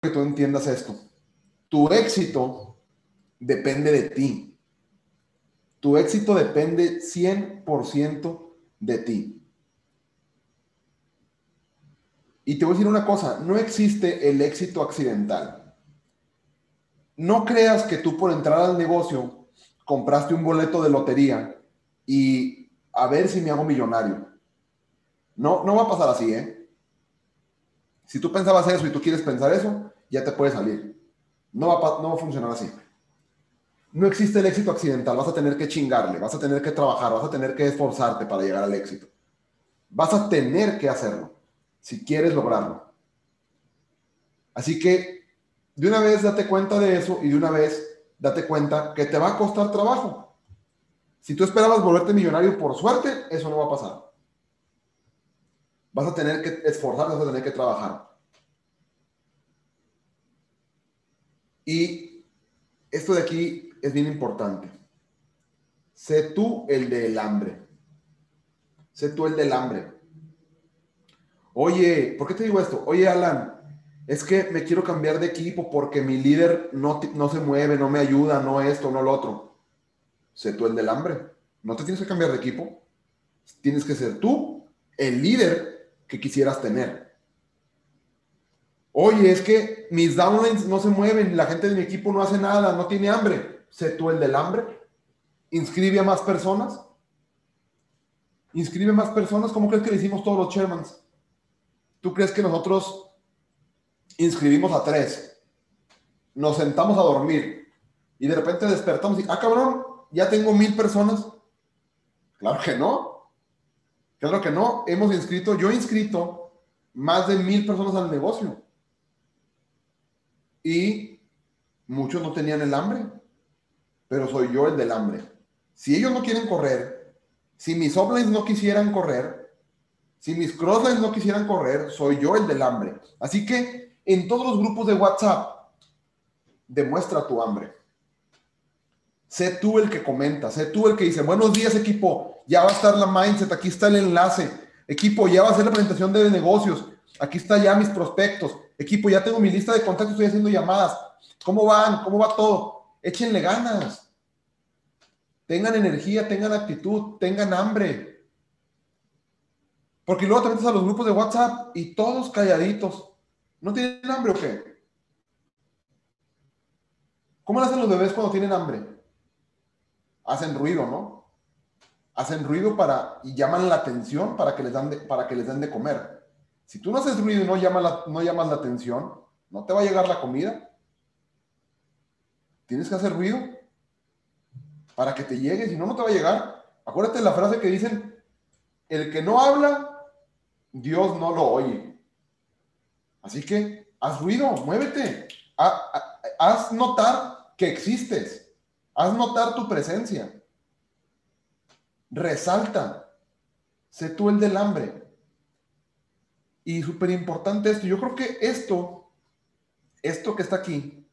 que tú entiendas esto. Tu éxito depende de ti. Tu éxito depende 100% de ti. Y te voy a decir una cosa, no existe el éxito accidental. No creas que tú por entrar al negocio compraste un boleto de lotería y a ver si me hago millonario. No, no va a pasar así, ¿eh? Si tú pensabas eso y tú quieres pensar eso, ya te puede salir. No va, no va a funcionar así. No existe el éxito accidental. Vas a tener que chingarle, vas a tener que trabajar, vas a tener que esforzarte para llegar al éxito. Vas a tener que hacerlo si quieres lograrlo. Así que de una vez date cuenta de eso y de una vez date cuenta que te va a costar trabajo. Si tú esperabas volverte millonario por suerte, eso no va a pasar. Vas a tener que esforzarte, vas a tener que trabajar. Y esto de aquí es bien importante. Sé tú el del hambre. Sé tú el del hambre. Oye, ¿por qué te digo esto? Oye, Alan, es que me quiero cambiar de equipo porque mi líder no, no se mueve, no me ayuda, no esto, no lo otro. Sé tú el del hambre. No te tienes que cambiar de equipo. Tienes que ser tú el líder que quisieras tener. Oye, es que mis downlines no se mueven, la gente de mi equipo no hace nada, no tiene hambre. Sé tú el del hambre. Inscribe a más personas. Inscribe a más personas. ¿Cómo crees que le hicimos todos los chairmans? ¿Tú crees que nosotros inscribimos a tres? Nos sentamos a dormir y de repente despertamos y, ah, cabrón, ya tengo mil personas. Claro que no. Claro que no, hemos inscrito, yo he inscrito más de mil personas al negocio. Y muchos no tenían el hambre, pero soy yo el del hambre. Si ellos no quieren correr, si mis uplines no quisieran correr, si mis crosslines no quisieran correr, soy yo el del hambre. Así que en todos los grupos de WhatsApp, demuestra tu hambre. Sé tú el que comenta, sé tú el que dice, buenos días equipo, ya va a estar la mindset, aquí está el enlace. Equipo, ya va a ser la presentación de negocios. Aquí está ya mis prospectos. Equipo, ya tengo mi lista de contactos, estoy haciendo llamadas. ¿Cómo van? ¿Cómo va todo? Échenle ganas. Tengan energía, tengan actitud, tengan hambre. Porque luego te metes a los grupos de WhatsApp y todos calladitos. ¿No tienen hambre o qué? ¿Cómo lo hacen los bebés cuando tienen hambre? Hacen ruido, ¿no? hacen ruido para y llaman la atención para que les dan de, para que les den de comer. Si tú no haces ruido y no no llamas la atención, no te va a llegar la comida. Tienes que hacer ruido para que te llegue, si no, no te va a llegar. Acuérdate de la frase que dicen, el que no habla, Dios no lo oye. Así que haz ruido, muévete, haz notar que existes, haz notar tu presencia resalta, sé tú el del hambre. Y súper importante esto, yo creo que esto, esto que está aquí,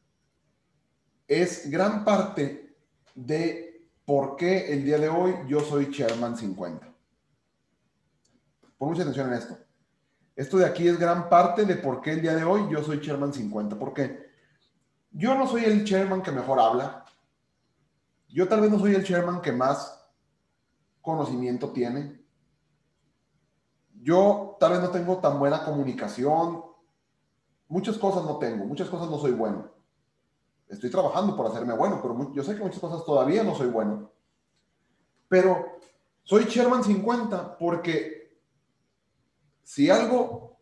es gran parte de por qué el día de hoy yo soy Chairman 50. Pon mucha atención en esto. Esto de aquí es gran parte de por qué el día de hoy yo soy Chairman 50. Porque yo no soy el Chairman que mejor habla. Yo tal vez no soy el Chairman que más conocimiento tiene. Yo tal vez no tengo tan buena comunicación. Muchas cosas no tengo, muchas cosas no soy bueno. Estoy trabajando por hacerme bueno, pero yo sé que muchas cosas todavía no soy bueno. Pero soy Sherman 50 porque si algo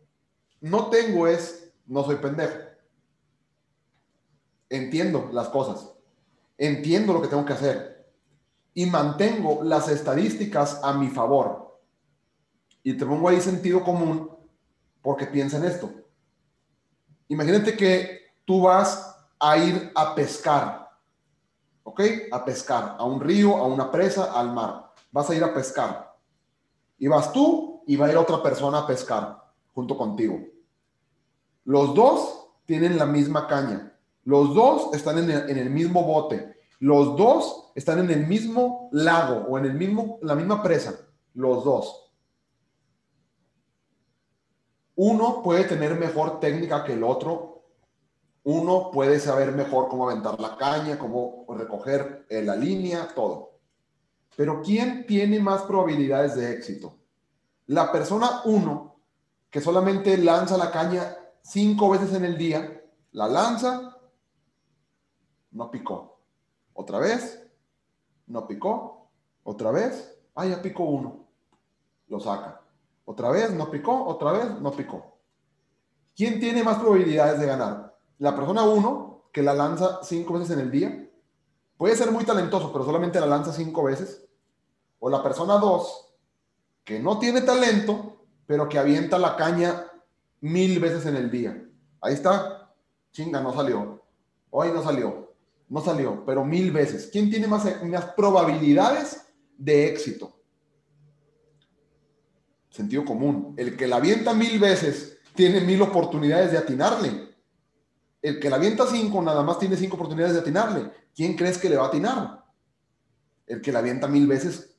no tengo es, no soy pendejo. Entiendo las cosas. Entiendo lo que tengo que hacer y mantengo las estadísticas a mi favor. Y te pongo ahí sentido común porque piensa en esto. Imagínate que tú vas a ir a pescar, ¿ok? A pescar, a un río, a una presa, al mar. Vas a ir a pescar. Y vas tú y va a ir otra persona a pescar junto contigo. Los dos tienen la misma caña. Los dos están en el, en el mismo bote. Los dos están en el mismo lago o en el mismo, la misma presa. Los dos. Uno puede tener mejor técnica que el otro Uno puede saber mejor cómo aventar la caña, cómo recoger eh, la línea, todo. Pero ¿quién tiene más probabilidades de éxito? La persona uno, que solamente lanza la caña cinco veces en el día, la lanza, no picó. Otra vez, no picó. Otra vez, ah, ya picó uno. Lo saca. Otra vez, no picó. Otra vez, no picó. ¿Quién tiene más probabilidades de ganar? La persona uno, que la lanza cinco veces en el día. Puede ser muy talentoso, pero solamente la lanza cinco veces. O la persona dos, que no tiene talento, pero que avienta la caña mil veces en el día. Ahí está. Chinga, no salió. Hoy no salió. No salió, pero mil veces. ¿Quién tiene más, más probabilidades de éxito? Sentido común. El que la avienta mil veces tiene mil oportunidades de atinarle. El que la avienta cinco nada más tiene cinco oportunidades de atinarle. ¿Quién crees que le va a atinar? El que la avienta mil veces,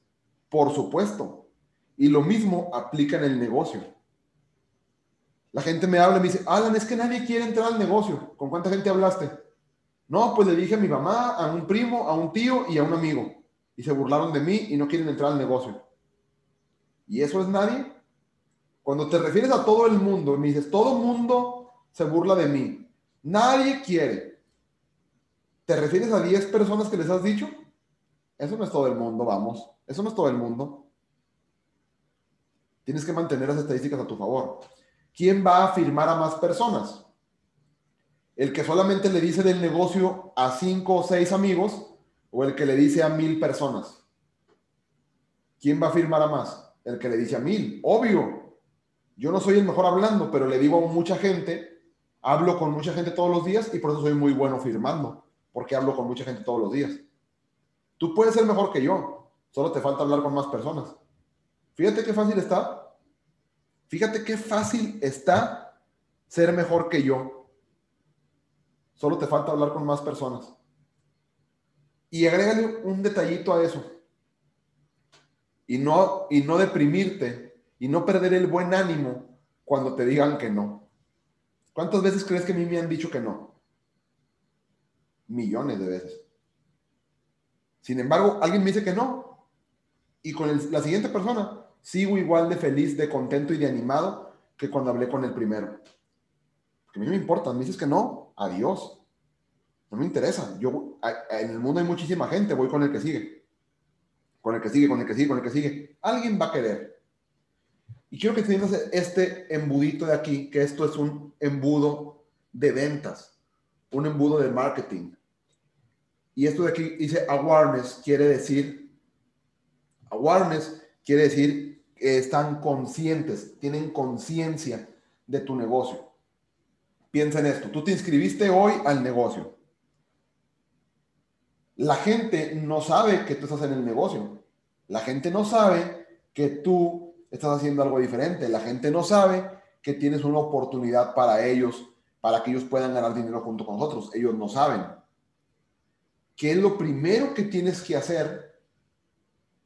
por supuesto. Y lo mismo aplica en el negocio. La gente me habla y me dice, Alan, es que nadie quiere entrar al negocio. ¿Con cuánta gente hablaste? No, pues le dije a mi mamá, a un primo, a un tío y a un amigo. Y se burlaron de mí y no quieren entrar al negocio. ¿Y eso es nadie? Cuando te refieres a todo el mundo, me dices, todo el mundo se burla de mí. Nadie quiere. ¿Te refieres a 10 personas que les has dicho? Eso no es todo el mundo, vamos. Eso no es todo el mundo. Tienes que mantener las estadísticas a tu favor. ¿Quién va a firmar a más personas? ¿El que solamente le dice del negocio a cinco o seis amigos o el que le dice a mil personas? ¿Quién va a firmar a más? El que le dice a mil. Obvio. Yo no soy el mejor hablando, pero le digo a mucha gente, hablo con mucha gente todos los días y por eso soy muy bueno firmando, porque hablo con mucha gente todos los días. Tú puedes ser mejor que yo, solo te falta hablar con más personas. Fíjate qué fácil está. Fíjate qué fácil está ser mejor que yo. Solo te falta hablar con más personas. Y agrégale un detallito a eso. Y no, y no deprimirte y no perder el buen ánimo cuando te digan que no. ¿Cuántas veces crees que a mí me han dicho que no? Millones de veces. Sin embargo, alguien me dice que no. Y con la siguiente persona sigo igual de feliz, de contento y de animado que cuando hablé con el primero. Porque a mí me importa, me dices que no, adiós. No me interesa. Yo, en el mundo hay muchísima gente, voy con el que sigue. Con el que sigue, con el que sigue, con el que sigue. Alguien va a querer. Y quiero que entiendas este embudito de aquí, que esto es un embudo de ventas, un embudo de marketing. Y esto de aquí dice awareness, quiere decir, awareness quiere decir están conscientes, tienen conciencia de tu negocio. Piensa en esto, tú te inscribiste hoy al negocio. La gente no sabe que tú estás en el negocio. La gente no sabe que tú estás haciendo algo diferente. La gente no sabe que tienes una oportunidad para ellos, para que ellos puedan ganar dinero junto con nosotros. Ellos no saben. ¿Qué es lo primero que tienes que hacer?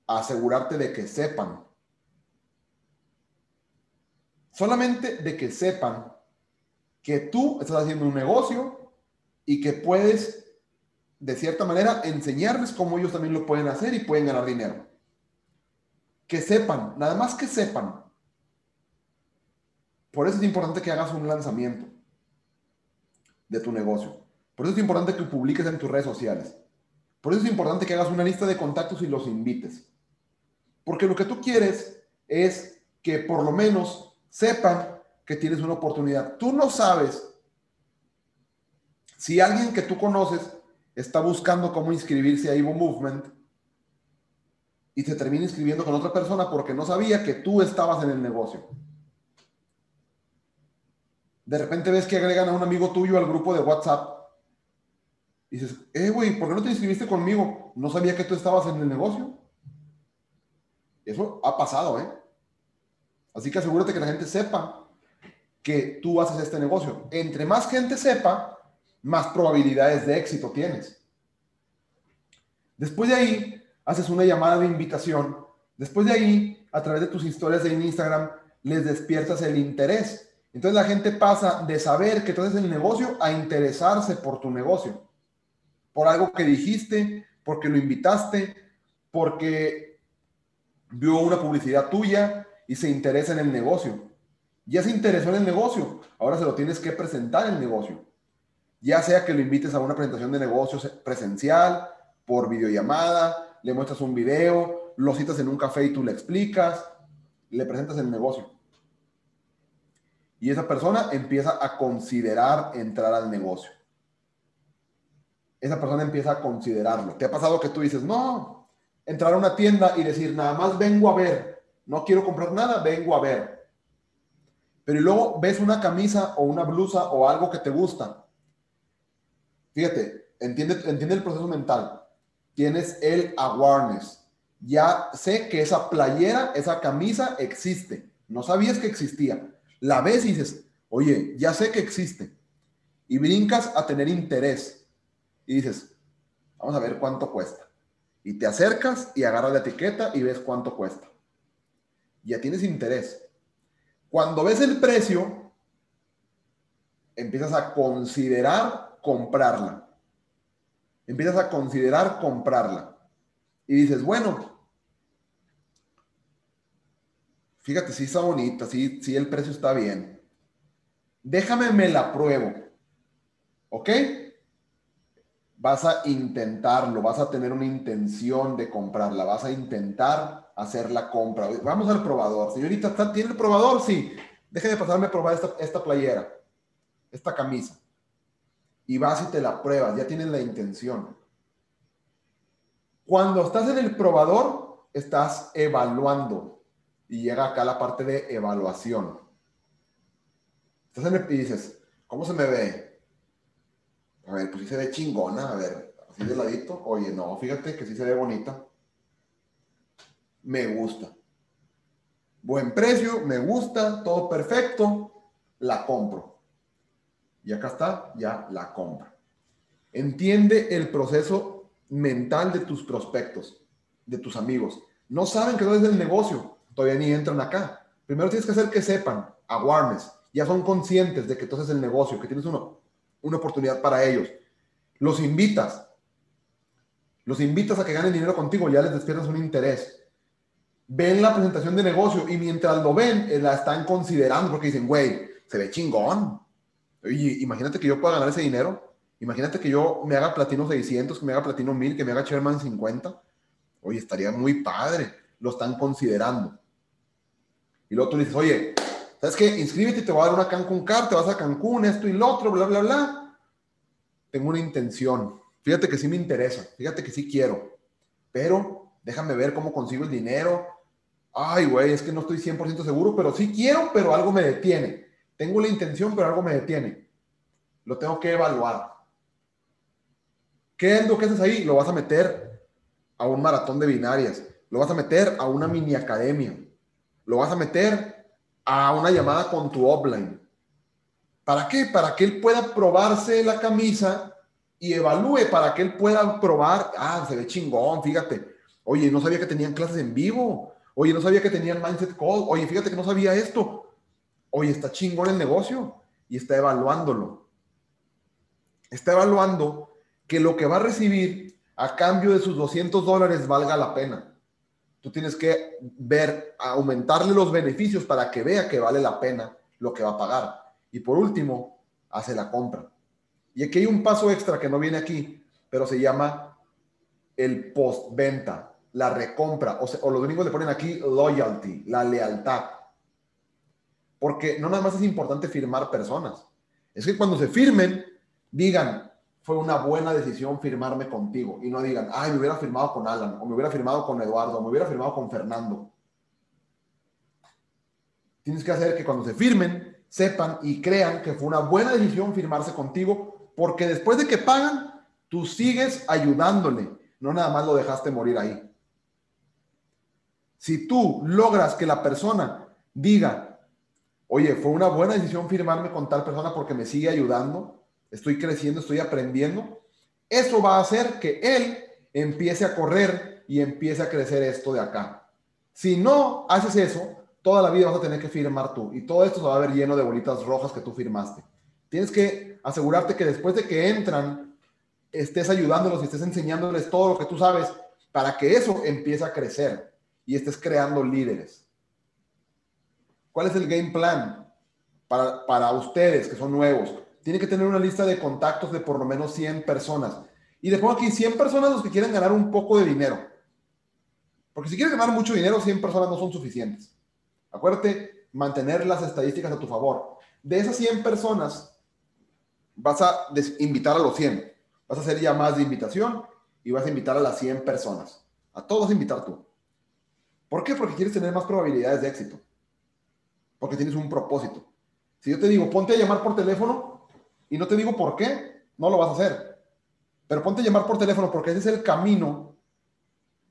Asegurarte de que sepan Solamente de que sepan que tú estás haciendo un negocio y que puedes, de cierta manera, enseñarles cómo ellos también lo pueden hacer y pueden ganar dinero. Que sepan, nada más que sepan. Por eso es importante que hagas un lanzamiento de tu negocio. Por eso es importante que publiques en tus redes sociales. Por eso es importante que hagas una lista de contactos y los invites. Porque lo que tú quieres es que por lo menos sepan que tienes una oportunidad. Tú no sabes si alguien que tú conoces está buscando cómo inscribirse a Evo Movement y se termina inscribiendo con otra persona porque no sabía que tú estabas en el negocio. De repente ves que agregan a un amigo tuyo al grupo de WhatsApp. Y dices, eh, güey, ¿por qué no te inscribiste conmigo? No sabía que tú estabas en el negocio. Eso ha pasado, ¿eh? Así que asegúrate que la gente sepa que tú haces este negocio. Entre más gente sepa, más probabilidades de éxito tienes. Después de ahí, haces una llamada de invitación. Después de ahí, a través de tus historias de Instagram, les despiertas el interés Entonces la gente pasa de saber que tú haces el negocio a interesarse por tu negocio, por algo que dijiste, porque lo invitaste, porque vio una publicidad tuya y se interesa en el negocio. Ya se interesó en el negocio, ahora se lo tienes que presentar en el negocio. Ya sea que lo invites a una presentación de negocios presencial, por videollamada, le muestras un video, lo citas en un café y tú le explicas, le presentas el negocio. Y esa persona empieza a considerar entrar al negocio. Esa persona empieza a considerarlo. ¿Te ha pasado que tú dices, no, entrar a una tienda y decir, nada más vengo a ver, no quiero comprar nada, vengo a ver. Pero luego ves una camisa o una blusa o algo que te gusta. Fíjate, entiende, entiende el proceso mental. Tienes el awareness. Ya sé que esa playera, esa camisa existe. No sabías que existía la ves y dices, oye, ya sé que existe. Y brincas a tener interés. Y dices, vamos a ver cuánto cuesta. Y te acercas y agarras la etiqueta y ves cuánto cuesta. Ya tienes interés. Cuando ves el precio, empiezas a considerar comprarla. Empiezas a considerar comprarla. Y dices, bueno, Fíjate, sí está bonita, sí, el precio está bien. Déjame, me la pruebo. ¿Ok? Vas a intentarlo, vas a tener una intención de comprarla, vas a intentar hacer la compra. Vamos al probador. Señorita, ¿tiene el probador? Sí. Déjeme pasarme a probar esta, esta playera, esta camisa. Y vas y te la pruebas, ya tienes la intención. Cuando estás en el probador, estás evaluando y llega acá la parte de evaluación. Estás en el, y dices, ¿cómo se me ve? A ver, pues sí se ve chingona, a ver, así de ladito. Oye, no, fíjate que sí se ve bonita. Me gusta. Buen precio, me gusta, todo perfecto, la compro. Y acá está, ya la compra. Entiende el proceso mental de tus prospectos, de tus amigos. No saben que no es del negocio, todavía ni entran acá. Primero tienes que hacer que sepan, awareness, ya son conscientes de que haces el negocio, que tienes uno, una oportunidad para ellos. Los invitas, los invitas a que ganen dinero contigo, ya les despiertas un interés. Ven la presentación de negocio y mientras lo ven, eh, la están considerando porque dicen, güey, se ve chingón. Oye, imagínate que yo pueda ganar ese dinero. Imagínate que yo me haga platino 600, que me haga platino 1000, que me haga chairman 50. Oye, estaría muy padre. Lo están considerando. Y luego tú dices, oye, ¿sabes qué? Inscríbete te voy a dar una Cancún Car, te vas a Cancún, esto y lo otro, bla, bla, bla. Tengo una intención. Fíjate que sí me interesa, fíjate que sí quiero, pero déjame ver cómo consigo el dinero. Ay, güey, es que no estoy 100% seguro, pero sí quiero, pero algo me detiene. Tengo la intención, pero algo me detiene. Lo tengo que evaluar. ¿Qué es lo que haces ahí? Lo vas a meter a un maratón de binarias. Lo vas a meter a una mini academia lo vas a meter a una llamada con tu offline. ¿Para qué? Para que él pueda probarse la camisa y evalúe, para que él pueda probar, ah, se ve chingón, fíjate. Oye, no sabía que tenían clases en vivo. Oye, no sabía que tenían mindset call. Oye, fíjate que no sabía esto. Oye, está chingón el negocio y está evaluándolo. Está evaluando que lo que va a recibir a cambio de sus 200 dólares valga la pena. Tú tienes que ver, aumentarle los beneficios para que vea que vale la pena lo que va a pagar. Y por último, hace la compra. Y aquí hay un paso extra que no viene aquí, pero se llama el postventa, la recompra, o, o los gringos le ponen aquí loyalty, la lealtad. Porque no nada más es importante firmar personas, es que cuando se firmen, digan, fue una buena decisión firmarme contigo y no digan, ay, me hubiera firmado con Alan, o me hubiera firmado con Eduardo, o me hubiera firmado con Fernando. Tienes que hacer que cuando se firmen, sepan y crean que fue una buena decisión firmarse contigo, porque después de que pagan, tú sigues ayudándole, no nada más lo dejaste morir ahí. Si tú logras que la persona diga, oye, fue una buena decisión firmarme con tal persona porque me sigue ayudando, estoy creciendo, estoy aprendiendo, eso va a hacer que él empiece a correr y empiece a crecer esto de acá. Si no haces eso, toda la vida vas a tener que firmar tú y todo esto se va a ver lleno de bolitas rojas que tú firmaste. Tienes que asegurarte que después de que entran, estés ayudándolos y estés enseñándoles todo lo que tú sabes para que eso empiece a crecer y estés creando líderes. ¿Cuál es el game plan para, para ustedes que son nuevos? Tienen que tener una lista de contactos de por lo menos 100 personas. Y le pongo aquí 100 personas los que quieren ganar un poco de dinero. Porque si quieres ganar mucho dinero, 100 personas no son suficientes. Acuérdate, mantener las estadísticas a tu favor. De esas 100 personas, vas a invitar a los 100. Vas a hacer llamadas de invitación y vas a invitar a las 100 personas. A todos vas a invitar tú. ¿Por qué? Porque quieres tener más probabilidades de éxito. Porque tienes un propósito. Si yo te digo, ponte a llamar por teléfono y no te digo por qué, no lo vas a hacer. Pero ponte a llamar por teléfono porque ese es el camino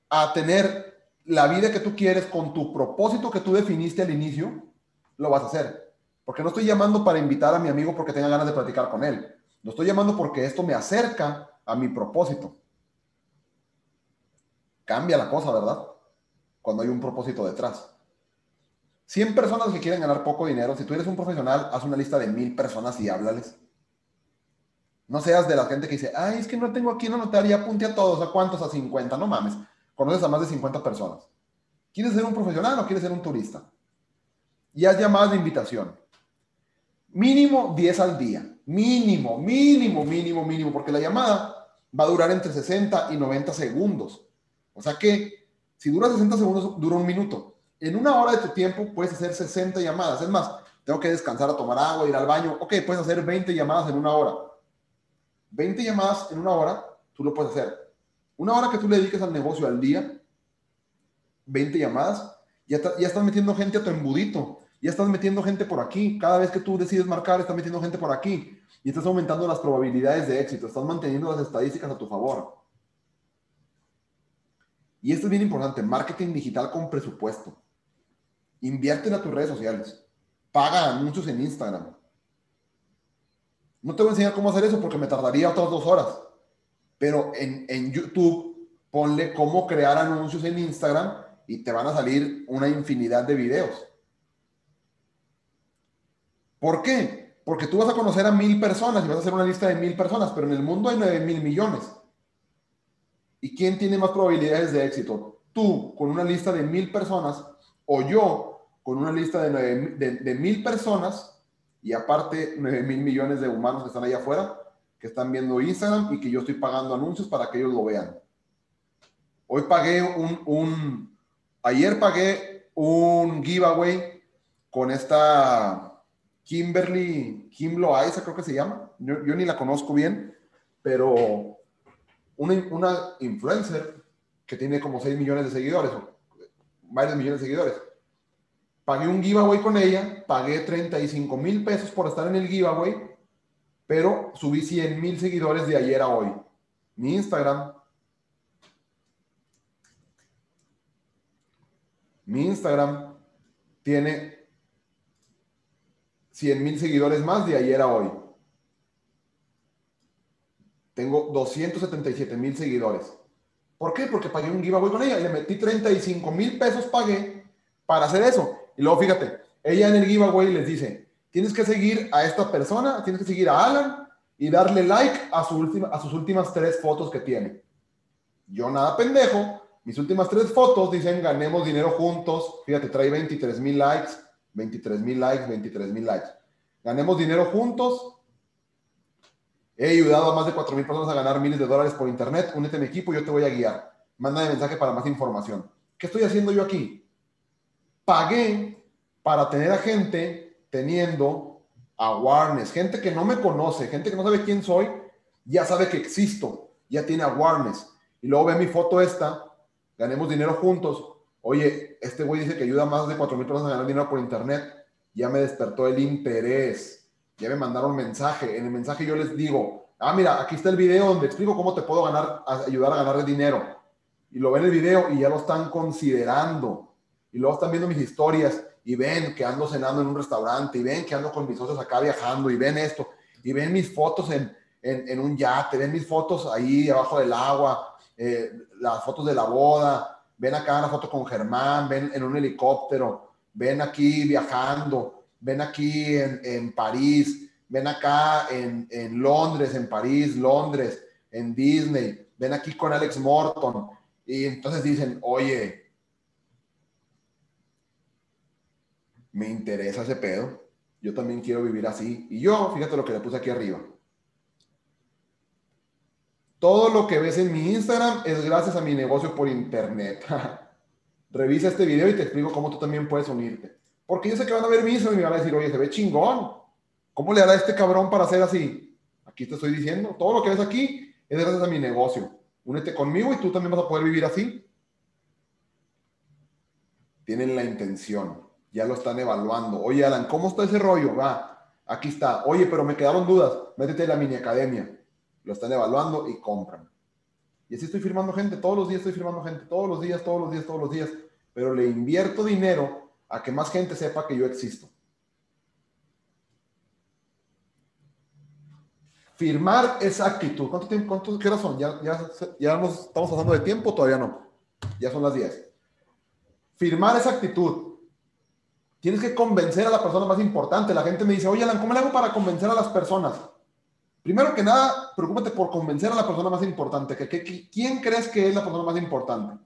a tener la vida que tú quieres con tu propósito que tú definiste al inicio, lo vas a hacer. Porque no estoy llamando para invitar a mi amigo porque tenga ganas de platicar con él. Lo estoy llamando porque esto me acerca a mi propósito. Cambia la cosa, ¿verdad? Cuando hay un propósito detrás. 100 personas que quieren ganar poco dinero, si tú eres un profesional, haz una lista de mil personas y háblales. No seas de la gente que dice, ay, es que no tengo aquí anotar y apunte a todos, ¿a cuántos? A 50, no mames conoces a más de 50 personas. ¿Quieres ser un profesional o quieres ser un turista? Y haz llamadas de invitación. Mínimo 10 al día. Mínimo, mínimo, mínimo, mínimo, porque la llamada va a durar entre 60 y 90 segundos. O sea que si dura 60 segundos, dura un minuto. En una hora de tu tiempo puedes hacer 60 llamadas. Es más, tengo que descansar a tomar agua, ir al baño. Ok, puedes hacer 20 llamadas en una hora. 20 llamadas en una hora, tú lo puedes hacer. Una hora que tú le dediques al negocio al día, 20 llamadas, ya, ya estás metiendo gente a tu embudito, ya estás metiendo gente por aquí. Cada vez que tú decides marcar, estás metiendo gente por aquí y estás aumentando las probabilidades de éxito, estás manteniendo las estadísticas a tu favor. Y esto es bien importante, marketing digital con presupuesto. Invierte a tus redes sociales. Paga anuncios en Instagram. No te voy a enseñar cómo hacer eso porque me tardaría otras dos horas pero en, en YouTube ponle cómo crear anuncios en Instagram y te van a salir una infinidad de videos. ¿Por qué? Porque tú vas a conocer a mil personas y vas a hacer una lista de mil personas, pero en el mundo hay nueve mil millones. ¿Y quién tiene más probabilidades de éxito? ¿Tú con una lista de mil personas o yo con una lista de, de, de mil personas y aparte nueve mil millones de humanos que están allá afuera? que están viendo Instagram y que yo estoy pagando anuncios para que ellos lo vean. Hoy pagué un, un ayer pagué un giveaway con esta Kimberly, Kim Loaiza creo que se llama, yo, ni la conozco bien, pero una, una influencer que tiene como 6 millones de seguidores, o varios millones de seguidores. Pagué un giveaway con ella, pagué 35 mil pesos por estar en el giveaway pero subí 100 mil seguidores de ayer a hoy. Mi Instagram. Mi Instagram tiene 100 mil seguidores más de ayer a hoy. Tengo 277 mil seguidores. ¿Por qué? Porque pagué un giveaway con ella. Le metí 35 mil pesos, pagué para hacer eso. Y luego fíjate, ella en el giveaway les dice, tienes que seguir a esta persona, tienes que seguir a Alan y darle like a, su última, a sus últimas tres fotos que tiene. Yo nada pendejo, mis últimas tres fotos dicen ganemos dinero juntos. Fíjate, trae 23 mil likes, 23 mil likes, 23 mil likes. Ganemos dinero juntos. He ayudado a más de 4 mil personas a ganar miles de dólares por internet. Únete a mi equipo, yo te voy a guiar. Mándame mensaje para más información. ¿Qué estoy haciendo yo aquí? Pagué para tener a gente teniendo awareness. Gente que no me conoce, gente que no sabe quién soy, ya sabe que existo, ya tiene awareness. Y luego ve mi foto esta, ganemos dinero juntos. Oye, este güey dice que ayuda más de 4 mil personas a ganar dinero por internet. Ya me despertó el interés. Ya me mandaron mensaje. En el mensaje yo les digo, ah, mira, aquí está el video donde explico cómo te puedo ganar, ayudar a ganar dinero. Y lo ven el video y ya lo están considerando. Y luego están viendo mis historias y ven que ando cenando en un restaurante, y ven que ando con mis socios acá viajando, y ven esto, y ven mis fotos en, en, un yate, ven mis fotos ahí abajo del agua, eh, las fotos de la boda, ven acá una foto con Germán, ven en un helicóptero, ven aquí viajando, ven aquí en, París, ven acá en, en, Londres, en París, Londres, en Disney, ven aquí con Alex Morton. Y entonces dicen, oye, me interesa ese pedo, yo también quiero vivir así. Y yo, fíjate lo que le puse aquí arriba. Todo lo que ves en mi Instagram es gracias a mi negocio por internet. Revisa este video y te explico cómo tú también puedes unirte. Porque yo sé que van a ver mi Instagram y me van a decir, oye, se ve chingón. ¿Cómo le hará este cabrón para hacer así? Aquí te estoy diciendo, todo lo que ves aquí es gracias a mi negocio. Únete conmigo y tú también vas a poder vivir así. Tienen la intención, ya lo están evaluando. Oye, Alan, ¿cómo está ese rollo? Va, aquí está. Oye, pero me quedaron dudas. Métete en la mini academia lo están evaluando y compran. Y así estoy firmando gente, todos los días estoy firmando gente, todos los días, todos los días, todos los días, pero le invierto dinero a que más gente sepa que yo existo. Firmar esa actitud. ¿Cuánto tiempo, qué son? ¿Ya, ya, ya estamos pasando de tiempo? Todavía no. Ya son las 10. Firmar esa actitud. Tienes que convencer a la persona más importante. La gente me dice, oye, Alan, ¿cómo le hago para convencer a las personas? Primero que nada, preocúpate por convencer a la persona más importante. Que, ¿Quién crees que es la persona más importante?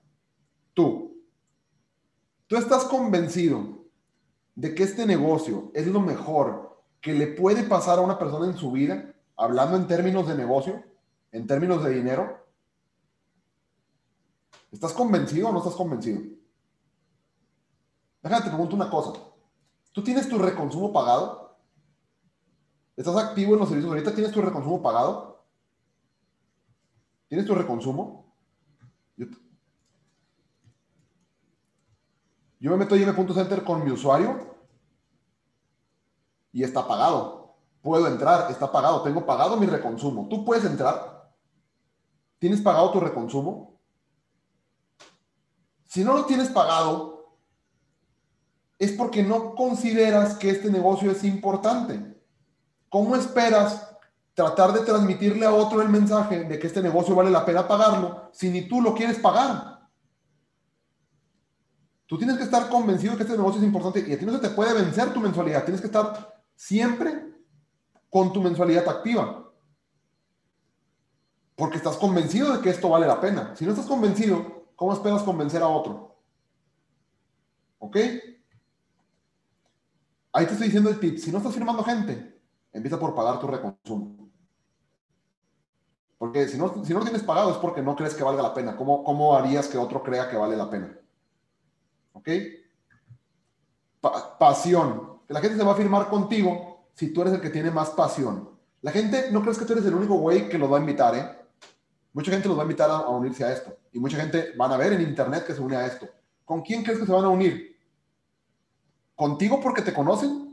Tú. Tú estás convencido de que este negocio es lo mejor que le puede pasar a una persona en su vida, hablando en términos de negocio, en términos de dinero. ¿Estás convencido o no estás convencido? Déjame te pregunto una cosa. ¿Tú tienes tu reconsumo pagado? ¿Estás activo en los servicios ahorita? ¿Tienes tu reconsumo pagado? ¿Tienes tu reconsumo? Yo, me meto a M.Center con mi usuario y está pagado. Puedo entrar, está pagado. Tengo pagado mi reconsumo. ¿Tú puedes entrar? ¿Tienes pagado tu reconsumo? Si no lo tienes pagado, es porque no consideras que este negocio es importante. ¿Cómo esperas tratar de transmitirle a otro el mensaje de que este negocio vale la pena pagarlo si ni tú lo quieres pagar? Tú tienes que estar convencido de que este negocio es importante y a ti no se te puede vencer tu mensualidad. Tienes que estar siempre con tu mensualidad activa. Porque estás convencido de que esto vale la pena. Si no estás convencido, ¿cómo esperas convencer a otro? ¿Ok? Ahí te estoy diciendo el tip. Si no estás firmando gente, Empieza por pagar tu reconsumo. Porque si no, si no lo tienes pagado es porque no crees que valga la pena. ¿Cómo, cómo harías que otro crea que vale la pena? ¿Ok? pasión. La gente se va a firmar contigo si tú eres el que tiene más pasión. La gente, no crees que tú eres el único güey que los va a invitar, ¿eh? Mucha gente los va a invitar a, a, unirse a esto. Y mucha gente van a ver en internet que se une a esto. ¿Con quién crees que se van a unir? ¿Contigo porque te conocen?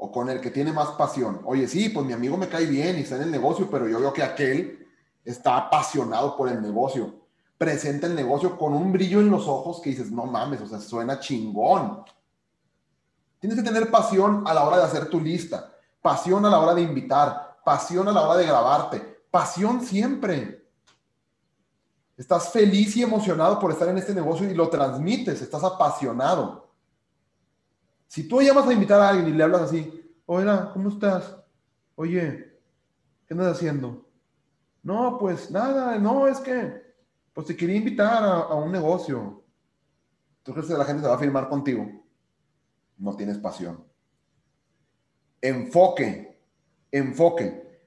o con el que tiene más pasión. Oye, sí, pues mi amigo me cae bien y está en el negocio, pero yo veo que aquel está apasionado por el negocio. Presenta el negocio con un brillo en los ojos que dices, no mames, o sea, suena chingón. Tienes que tener pasión a la hora de hacer tu lista, pasión a la hora de invitar, pasión a la hora de grabarte, pasión siempre. Estás feliz y emocionado por estar en este negocio y lo transmites, estás apasionado. Si tú llamas a invitar a alguien y le hablas así, hola, ¿cómo estás? Oye, ¿qué andas haciendo? No, pues nada, no, es que, pues te quería invitar a, un negocio. ¿Tú crees que la gente se va a firmar contigo? No tienes pasión. Enfoque, enfoque.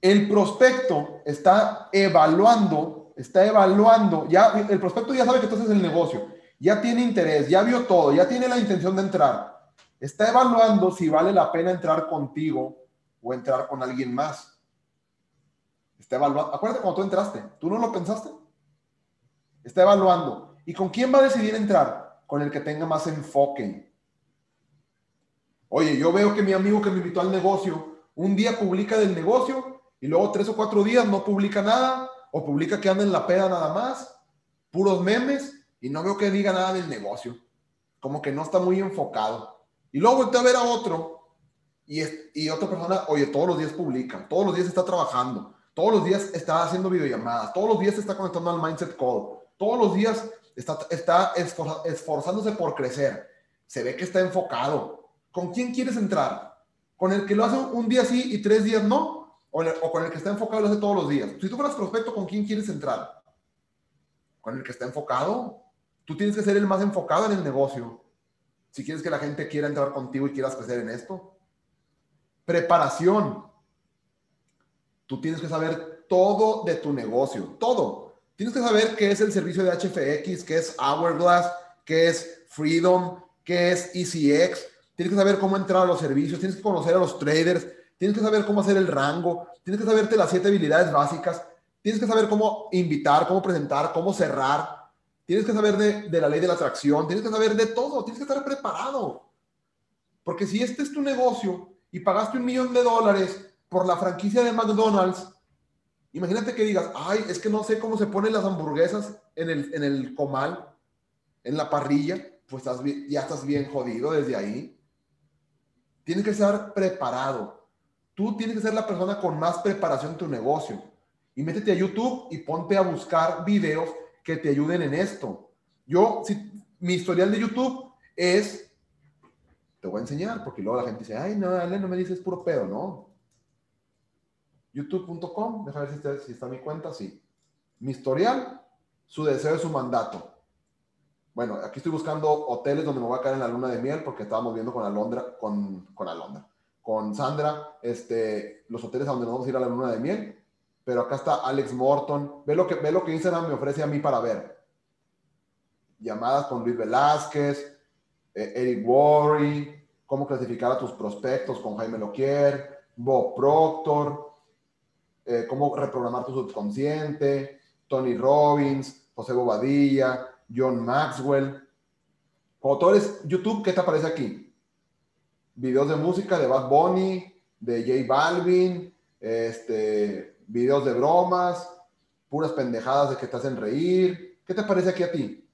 El prospecto está evaluando, está evaluando, ya el prospecto ya sabe que tú haces el negocio ya tiene interés, ya vio todo, ya tiene la intención de entrar, está evaluando si vale la pena entrar contigo o entrar con alguien más. Está evaluando. Acuérdate cuando tú entraste, ¿tú no lo pensaste? Está evaluando. ¿Y con quién va a decidir entrar? Con el que tenga más enfoque. Oye, yo veo que mi amigo que me invitó al negocio, un día publica del negocio y luego tres o cuatro días no publica nada o publica que anda en la peda nada más, puros memes y no veo que diga nada del negocio. Como que no está muy enfocado. Y luego volteo a ver a otro y, y otra persona, oye, todos los días publica, todos los días está trabajando, todos los días está haciendo videollamadas, todos los días está conectando al Mindset Call, todos los días está, está esforzándose por crecer, se ve que está enfocado. ¿Con quién quieres entrar? ¿Con el que lo hace un día sí y tres días no? ¿O, o con el que está enfocado lo hace todos los días? Si tú fueras prospecto, ¿con quién quieres entrar? ¿Con el que está enfocado? Tú tienes que ser el más enfocado en el negocio. Si quieres que la gente quiera entrar contigo y quieras crecer en esto. Preparación. Tú tienes que saber todo de tu negocio, todo. Tienes que saber qué es el servicio de HFX, qué es Hourglass, qué es Freedom, qué es ECX. Tienes que saber cómo entrar a los servicios, tienes que conocer a los traders, tienes que saber cómo hacer el rango, tienes que saberte las siete habilidades básicas, tienes que saber cómo invitar, cómo presentar, cómo cerrar, tienes que saber de, la ley de la atracción, tienes que saber de todo, tienes que estar preparado. Porque si este es tu negocio y pagaste un millón de dólares por la franquicia de McDonald's, imagínate que digas, ay, es que no sé cómo se ponen las hamburguesas en el, en el comal, en la parrilla, pues ya estás bien jodido desde ahí. Tienes que estar preparado. Tú tienes que ser la persona con más preparación en tu negocio. Y métete a YouTube y ponte a buscar videos que te ayuden en esto. Yo, mi historial de YouTube es, te voy a enseñar, porque luego la gente dice, ay, no, dale, no me dices puro pedo, ¿no? youtube.com, déjame ver si está, mi cuenta, sí. Mi historial, su deseo es su mandato. Bueno, aquí estoy buscando hoteles donde me voy a caer en la luna de miel porque estábamos viendo con Alondra, con, con Alondra, con Sandra, este, los hoteles a donde nos vamos a ir a la luna de miel. Pero acá está Alex Morton. Ve lo que, ve lo que Instagram me ofrece a mí para ver. Llamadas con Luis Velázquez, eh, Eric Worry, cómo clasificar a tus prospectos con Jaime Loquier, Bob Proctor, eh, cómo reprogramar tu subconsciente, Tony Robbins, José Bobadilla, John Maxwell. Cuando YouTube, ¿qué te aparece aquí? Videos de música de Bad Bunny, de J Balvin, este, videos de bromas, puras pendejadas de que te hacen reír. ¿Qué te parece aquí a ti?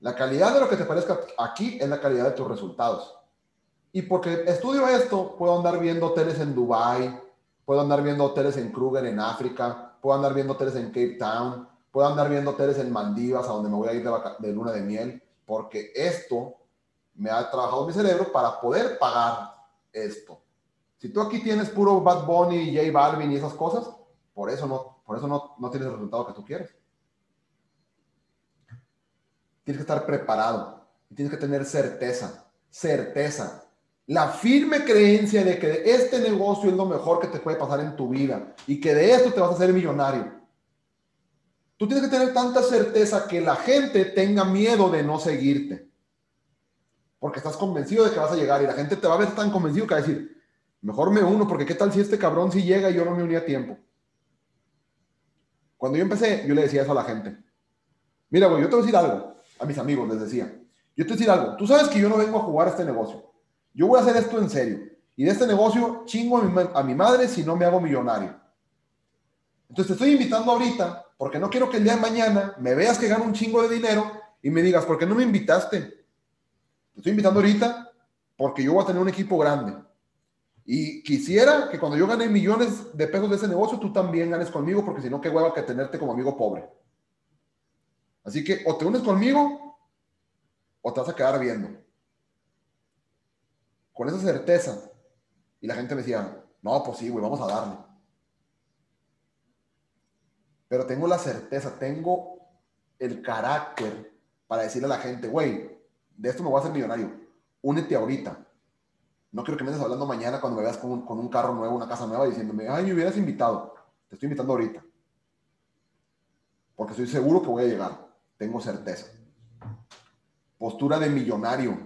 La calidad de lo que te parezca aquí es la calidad de tus resultados. Y porque estudio esto, puedo andar viendo hoteles en Dubai, puedo andar viendo hoteles en Kruger, en África, puedo andar viendo hoteles en Cape Town, puedo andar viendo hoteles en Maldivas, a donde me voy a ir de, luna de miel, porque esto me ha trabajado mi cerebro para poder pagar esto. Si tú aquí tienes puro Bad Bunny, J Balvin y esas cosas, por eso no, por eso no, no tienes el resultado que tú quieres. Tienes que estar preparado tienes que tener certeza, certeza la firme creencia de que este negocio es lo mejor que te puede pasar en tu vida y que de esto te vas a hacer millonario. Tú tienes que tener tanta certeza que la gente tenga miedo de no seguirte. Porque estás convencido de que vas a llegar y la gente te va a ver tan convencido que va a decir, mejor me uno, porque qué tal si este cabrón sí llega y yo no me uní a tiempo. Cuando yo empecé, yo le decía eso a la gente. Mira, yo te voy a decir algo, a mis amigos les decía. Yo te voy a decir algo, tú sabes que yo no vengo a jugar este negocio. Yo voy a hacer esto en serio. Y de este negocio chingo a mi, madre si no me hago millonario. Entonces te estoy invitando ahorita porque no quiero que el día de mañana me veas que gano un chingo de dinero y me digas, ¿por qué no me invitaste? Te estoy invitando ahorita porque yo voy a tener un equipo grande. Y quisiera que cuando yo gane millones de pesos de ese negocio, tú también ganes conmigo, porque si no, qué hueva que tenerte como amigo pobre. Así que o te unes conmigo o te vas a quedar viendo con esa certeza. Y la gente me decía, no, pues sí, güey, vamos a darle. Pero tengo la certeza, tengo el carácter para decirle a la gente, güey, de esto me voy a hacer millonario. Únete ahorita. No quiero que me estés hablando mañana cuando me veas con un, con un carro nuevo, una casa nueva, diciéndome, ay, me hubieras invitado. Te estoy invitando ahorita. Porque estoy seguro que voy a llegar. Tengo certeza. Postura de millonario.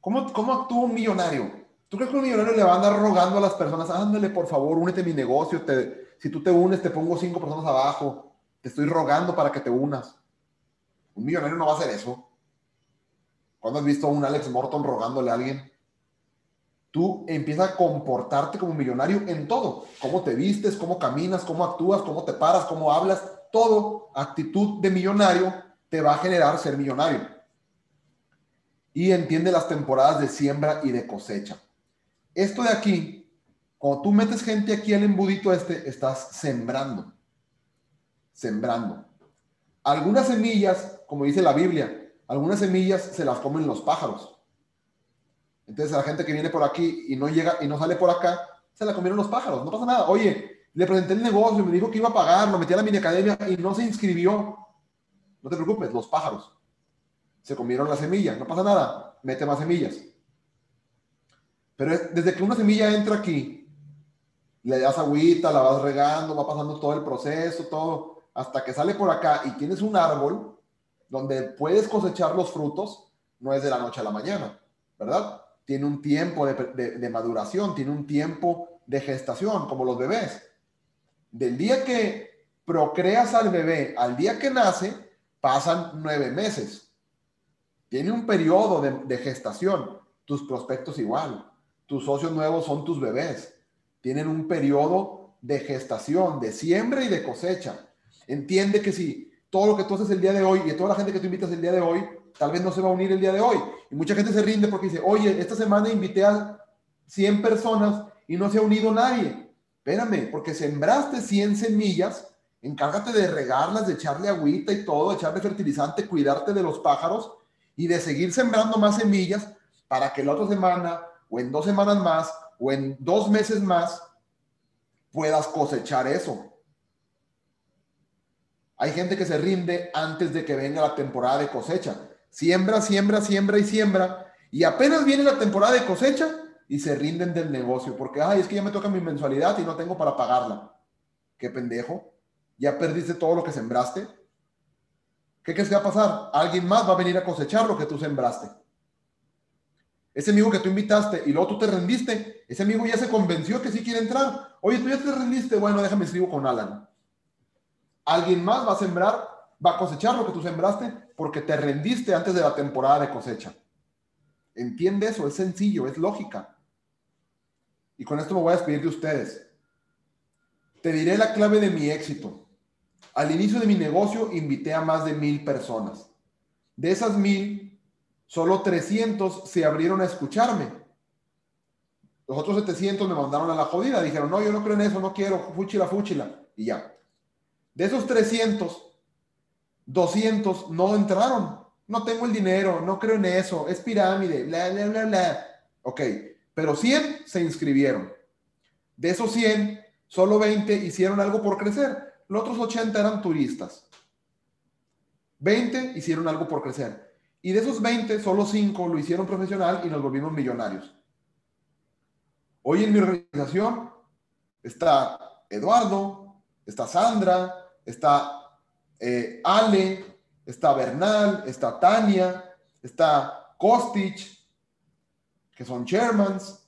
¿Cómo, ¿Cómo actúa un millonario? ¿Tú crees que un millonario le va a andar rogando a las personas, ándale, por favor, únete a mi negocio, si tú te unes, te pongo cinco personas abajo, te estoy rogando para que te unas? Un millonario no va a hacer eso. ¿Cuándo has visto a un Alex Morton rogándole a alguien? Tú empiezas a comportarte como millonario en todo. Cómo te vistes, cómo caminas, cómo actúas, cómo te paras, cómo hablas. Todo actitud de millonario te va a generar ser millonario y entiende las temporadas de siembra y de cosecha. Esto de aquí, cuando tú metes gente aquí al embudito este, estás sembrando. Sembrando. Algunas semillas, como dice la Biblia, algunas semillas se las comen los pájaros. Entonces, la gente que viene por aquí y no llega y no sale por acá, se la comieron los pájaros. No pasa nada. Oye, le presenté el negocio, me dijo que iba a pagar, lo metí a la mini academia y no se inscribió. No te preocupes, los pájaros se comieron la semilla. No pasa nada, mete más semillas. Pero desde que una semilla entra aquí, le das agüita, la vas regando, va pasando todo el proceso, todo, hasta que sale por acá y tienes un árbol donde puedes cosechar los frutos, no es de la noche a la mañana, ¿verdad? Tiene un tiempo de, maduración, tiene un tiempo de gestación, como los bebés. Del día que procreas al bebé al día que nace, pasan nueve meses. Tiene un periodo de, de gestación. Tus prospectos igual. Tus socios nuevos son tus bebés. Tienen un periodo de gestación, de siembra y de cosecha. Entiende que si todo lo que tú haces el día de hoy y toda la gente que tú invitas el día de hoy, tal vez no se va a unir el día de hoy. Y mucha gente se rinde porque dice, oye, esta semana invité a 100 personas y no se ha unido nadie. Espérame, porque sembraste 100 semillas, encárgate de regarlas, de echarle agüita y todo, echarle fertilizante, cuidarte de los pájaros y de seguir sembrando más semillas para que la otra semana o en dos semanas más o en dos meses más puedas cosechar eso. Hay gente que se rinde antes de que venga la temporada de cosecha. Siembra, siembra, siembra y siembra. Y apenas viene la temporada de cosecha y se rinden del negocio. Porque, ay, es que ya me toca mi mensualidad y no tengo para pagarla. Qué pendejo. Ya perdiste todo lo que sembraste. ¿Qué crees que va a pasar? Alguien más va a venir a cosechar lo que tú sembraste. Ese amigo que tú invitaste y luego tú te rendiste, ese amigo ya se convenció que sí quiere entrar. Oye, tú ya te rendiste, bueno, déjame escribo con Alan. Alguien más va a sembrar, va a cosechar lo que tú sembraste porque te rendiste antes de la temporada de cosecha. Entiende eso, es sencillo, es lógica. Y con esto me voy a despedir de ustedes. Te diré la clave de mi éxito. Al inicio de mi negocio invité a más de mil personas. De esas mil, Solo 300 se abrieron a escucharme. Los otros 700 me mandaron a la jodida. Dijeron, no, yo no creo en eso, no quiero, fúchila, fúchila. Y ya. De esos 300, 200 no entraron. No tengo el dinero, no creo en eso, es pirámide, bla, bla, bla, bla. Ok, pero 100 se inscribieron. De esos 100, solo 20 hicieron algo por crecer. Los otros 80 eran turistas. 20 hicieron algo por crecer. Y de esos 20, solo 5 lo hicieron profesional y nos volvimos millonarios. Hoy en mi organización está Eduardo, está Sandra, está eh, Ale, está Bernal, está Tania, está Kostich, que son chairmans.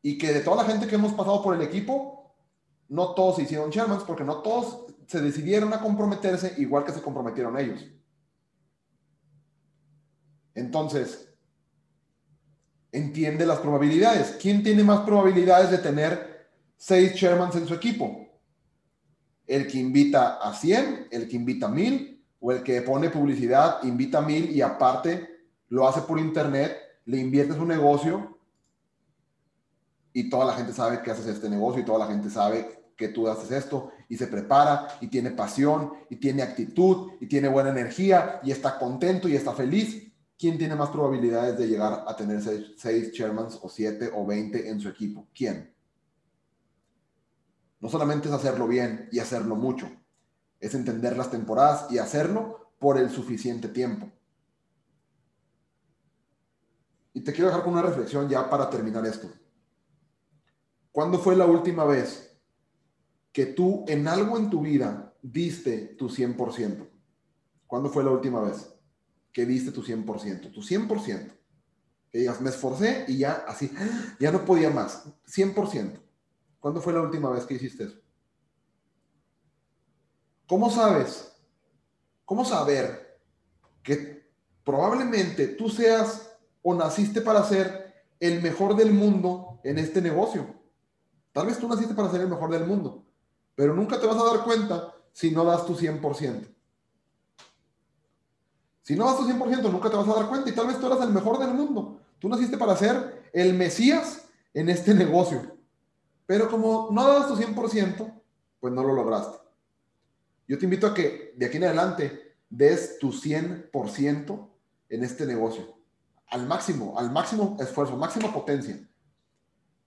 Y que de toda la gente que hemos pasado por el equipo, no todos se hicieron chairmans porque no todos se decidieron a comprometerse igual que se comprometieron ellos. Entonces, entiende las probabilidades. ¿Quién tiene más probabilidades de tener seis chairmans en su equipo? ¿El que invita a 100, el que invita a 1000 o el que pone publicidad, invita a 1000 y aparte lo hace por internet, le invierte su negocio y toda la gente sabe que haces este negocio y toda la gente sabe que tú haces esto y se prepara y tiene pasión y tiene actitud y tiene buena energía y está contento y está feliz, ¿quién tiene más probabilidades de llegar a tener seis, chairmans o siete o veinte en su equipo? ¿Quién? No solamente es hacerlo bien y hacerlo mucho, es entender las temporadas y hacerlo por el suficiente tiempo. Y te quiero dejar con una reflexión ya para terminar esto. ¿Cuándo fue la última vez que tú en algo en tu vida diste tu 100%? ¿Cuándo fue la última vez que diste tu 100%? Tu 100%. Que me esforcé y ya así, ya no podía más. 100%. ¿Cuándo fue la última vez que hiciste eso? ¿Cómo sabes? ¿Cómo saber que probablemente tú seas o naciste para ser el mejor del mundo en este negocio? Tal vez tú naciste para ser el mejor del mundo, pero nunca te vas a dar cuenta si no das tu 100%. Si no das tu 100%, nunca te vas a dar cuenta y tal vez tú eras el mejor del mundo. Tú naciste para ser el Mesías en este negocio. Pero como no das tu 100%, pues no lo lograste. Yo te invito a que de aquí en adelante des tu 100% en este negocio. Al máximo, al máximo esfuerzo, máxima potencia.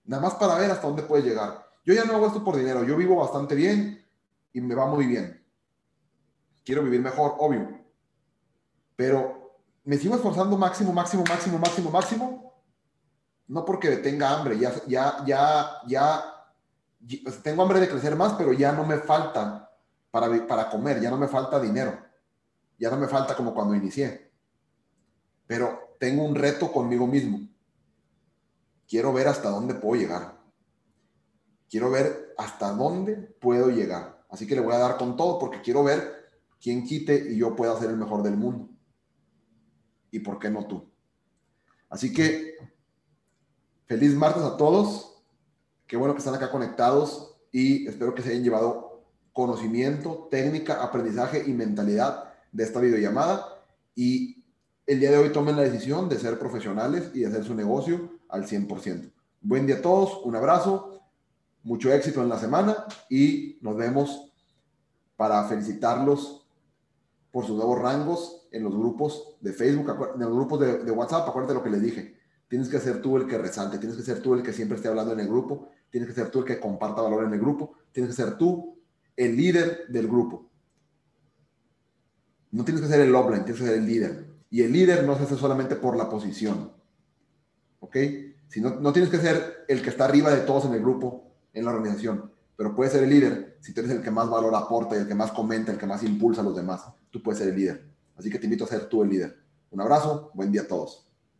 Nada más para ver hasta dónde puedes llegar. Yo ya no hago esto por dinero. Yo vivo bastante bien y me va muy bien. Quiero vivir mejor, obvio. Pero me sigo esforzando máximo, máximo, máximo, máximo, máximo. No porque tenga hambre, ya, ya, ya, ya, tengo hambre de crecer más, pero ya no me falta para, para comer, ya no me falta dinero. Ya no me falta como cuando inicié. Pero tengo un reto conmigo mismo. Quiero ver hasta dónde puedo llegar. Quiero ver hasta dónde puedo llegar. Así que le voy a dar con todo porque quiero ver quién quite y yo pueda ser el mejor del mundo. ¿Y por qué no tú? Así que feliz martes a todos. Qué bueno que están acá conectados y espero que se hayan llevado conocimiento, técnica, aprendizaje y mentalidad de esta videollamada. Y el día de hoy tomen la decisión de ser profesionales y de hacer su negocio al 100%. Buen día a todos, un abrazo, mucho éxito en la semana y nos vemos para felicitarlos por sus nuevos rangos en los grupos de Facebook, en los grupos de, WhatsApp. Acuérdate lo que les dije. Tienes que ser tú el que resalte, tienes que ser tú el que siempre esté hablando en el grupo, tienes que ser tú el que comparta valor en el grupo, tienes que ser tú el líder del grupo. No tienes que ser el offline, tienes que ser el líder. Y el líder no se hace solamente por la posición. ¿Ok? Si no, no tienes que ser el que está arriba de todos en el grupo, en la organización, pero puedes ser el líder si tú eres el que más valor aporta y el que más comenta, el que más impulsa a los demás. Tú puedes ser el líder. Así que te invito a ser tú el líder. Un abrazo, buen día a todos.